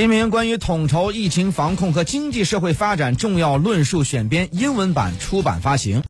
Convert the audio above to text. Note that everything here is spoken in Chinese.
习近关于统筹疫情防控和经济社会发展重要论述选编英文版出版发行。